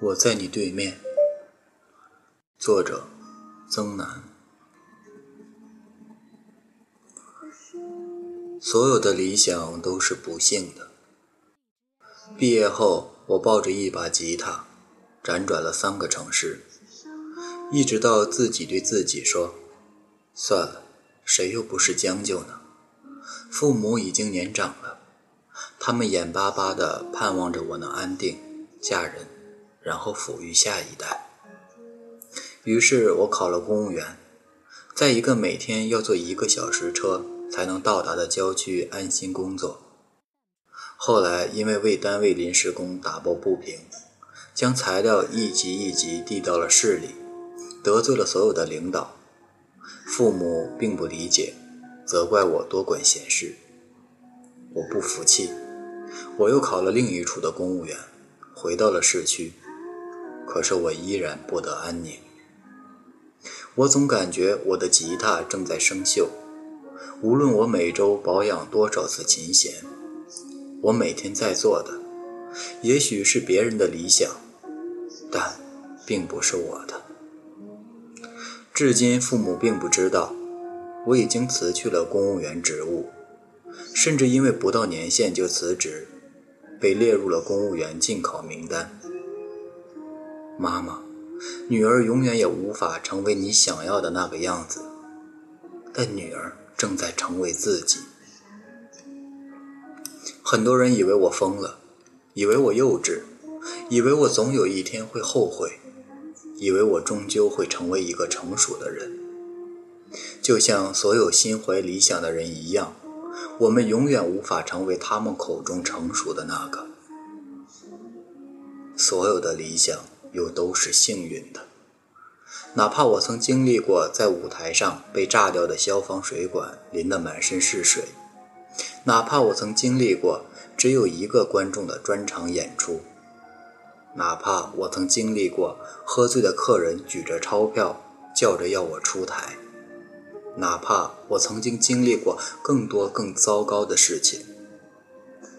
我在你对面。作者：曾南。所有的理想都是不幸的。毕业后，我抱着一把吉他，辗转了三个城市，一直到自己对自己说：“算了，谁又不是将就呢？”父母已经年长了，他们眼巴巴地盼望着我能安定嫁人，然后抚育下一代。于是我考了公务员，在一个每天要坐一个小时车才能到达的郊区安心工作。后来因为为单位临时工打抱不平，将材料一级一级递到了市里，得罪了所有的领导。父母并不理解。责怪我多管闲事，我不服气，我又考了另一处的公务员，回到了市区，可是我依然不得安宁。我总感觉我的吉他正在生锈，无论我每周保养多少次琴弦，我每天在做的，也许是别人的理想，但并不是我的。至今，父母并不知道。我已经辞去了公务员职务，甚至因为不到年限就辞职，被列入了公务员禁考名单。妈妈，女儿永远也无法成为你想要的那个样子，但女儿正在成为自己。很多人以为我疯了，以为我幼稚，以为我总有一天会后悔，以为我终究会成为一个成熟的人。就像所有心怀理想的人一样，我们永远无法成为他们口中成熟的那个。所有的理想又都是幸运的，哪怕我曾经历过在舞台上被炸掉的消防水管淋得满身是水，哪怕我曾经历过只有一个观众的专场演出，哪怕我曾经历过喝醉的客人举着钞票叫着要我出台。哪怕我曾经经历过更多更糟糕的事情，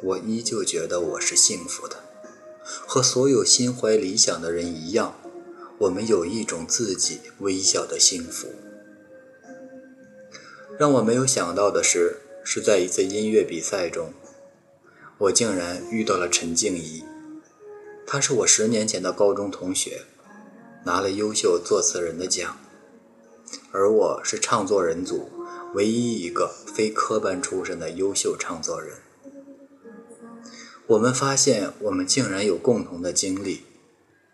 我依旧觉得我是幸福的。和所有心怀理想的人一样，我们有一种自己微小的幸福。让我没有想到的是，是在一次音乐比赛中，我竟然遇到了陈静怡。她是我十年前的高中同学，拿了优秀作词人的奖。而我是唱作人组唯一一个非科班出身的优秀唱作人。我们发现，我们竟然有共同的经历：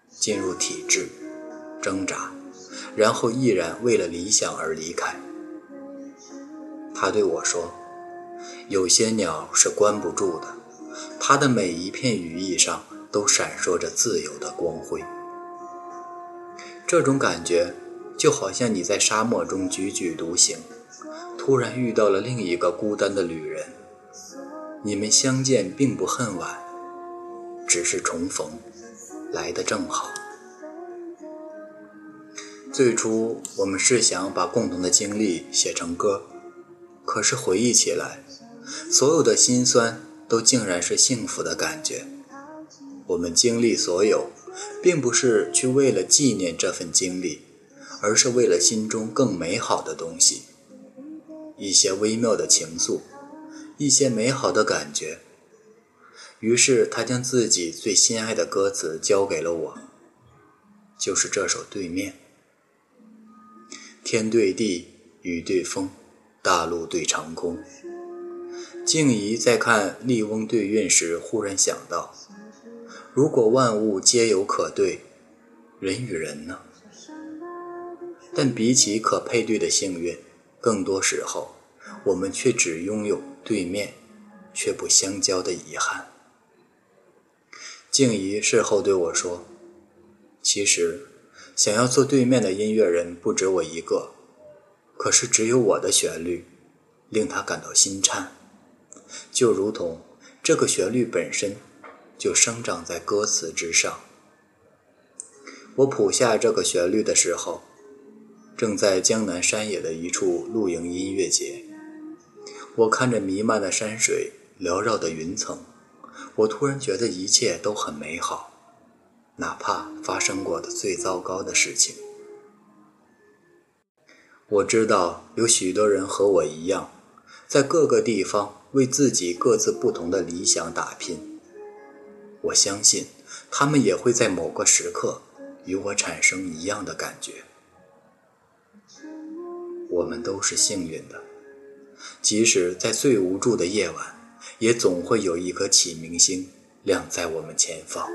进入体制，挣扎，然后毅然为了理想而离开。他对我说：“有些鸟是关不住的，它的每一片羽翼上都闪烁着自由的光辉。”这种感觉。就好像你在沙漠中踽踽独行，突然遇到了另一个孤单的旅人，你们相见并不恨晚，只是重逢来得正好。最初我们是想把共同的经历写成歌，可是回忆起来，所有的辛酸都竟然是幸福的感觉。我们经历所有，并不是去为了纪念这份经历。而是为了心中更美好的东西，一些微妙的情愫，一些美好的感觉。于是他将自己最心爱的歌词交给了我，就是这首《对面》。天对地，雨对风，大陆对长空。静怡在看《笠翁对韵》时，忽然想到：如果万物皆有可对，人与人呢？但比起可配对的幸运，更多时候，我们却只拥有对面，却不相交的遗憾。静怡事后对我说：“其实，想要做对面的音乐人不止我一个，可是只有我的旋律，令他感到心颤，就如同这个旋律本身，就生长在歌词之上。我谱下这个旋律的时候。”正在江南山野的一处露营音乐节，我看着弥漫的山水、缭绕的云层，我突然觉得一切都很美好。哪怕发生过的最糟糕的事情。我知道有许多人和我一样，在各个地方为自己各自不同的理想打拼。我相信，他们也会在某个时刻与我产生一样的感觉。我们都是幸运的，即使在最无助的夜晚，也总会有一颗启明星亮在我们前方。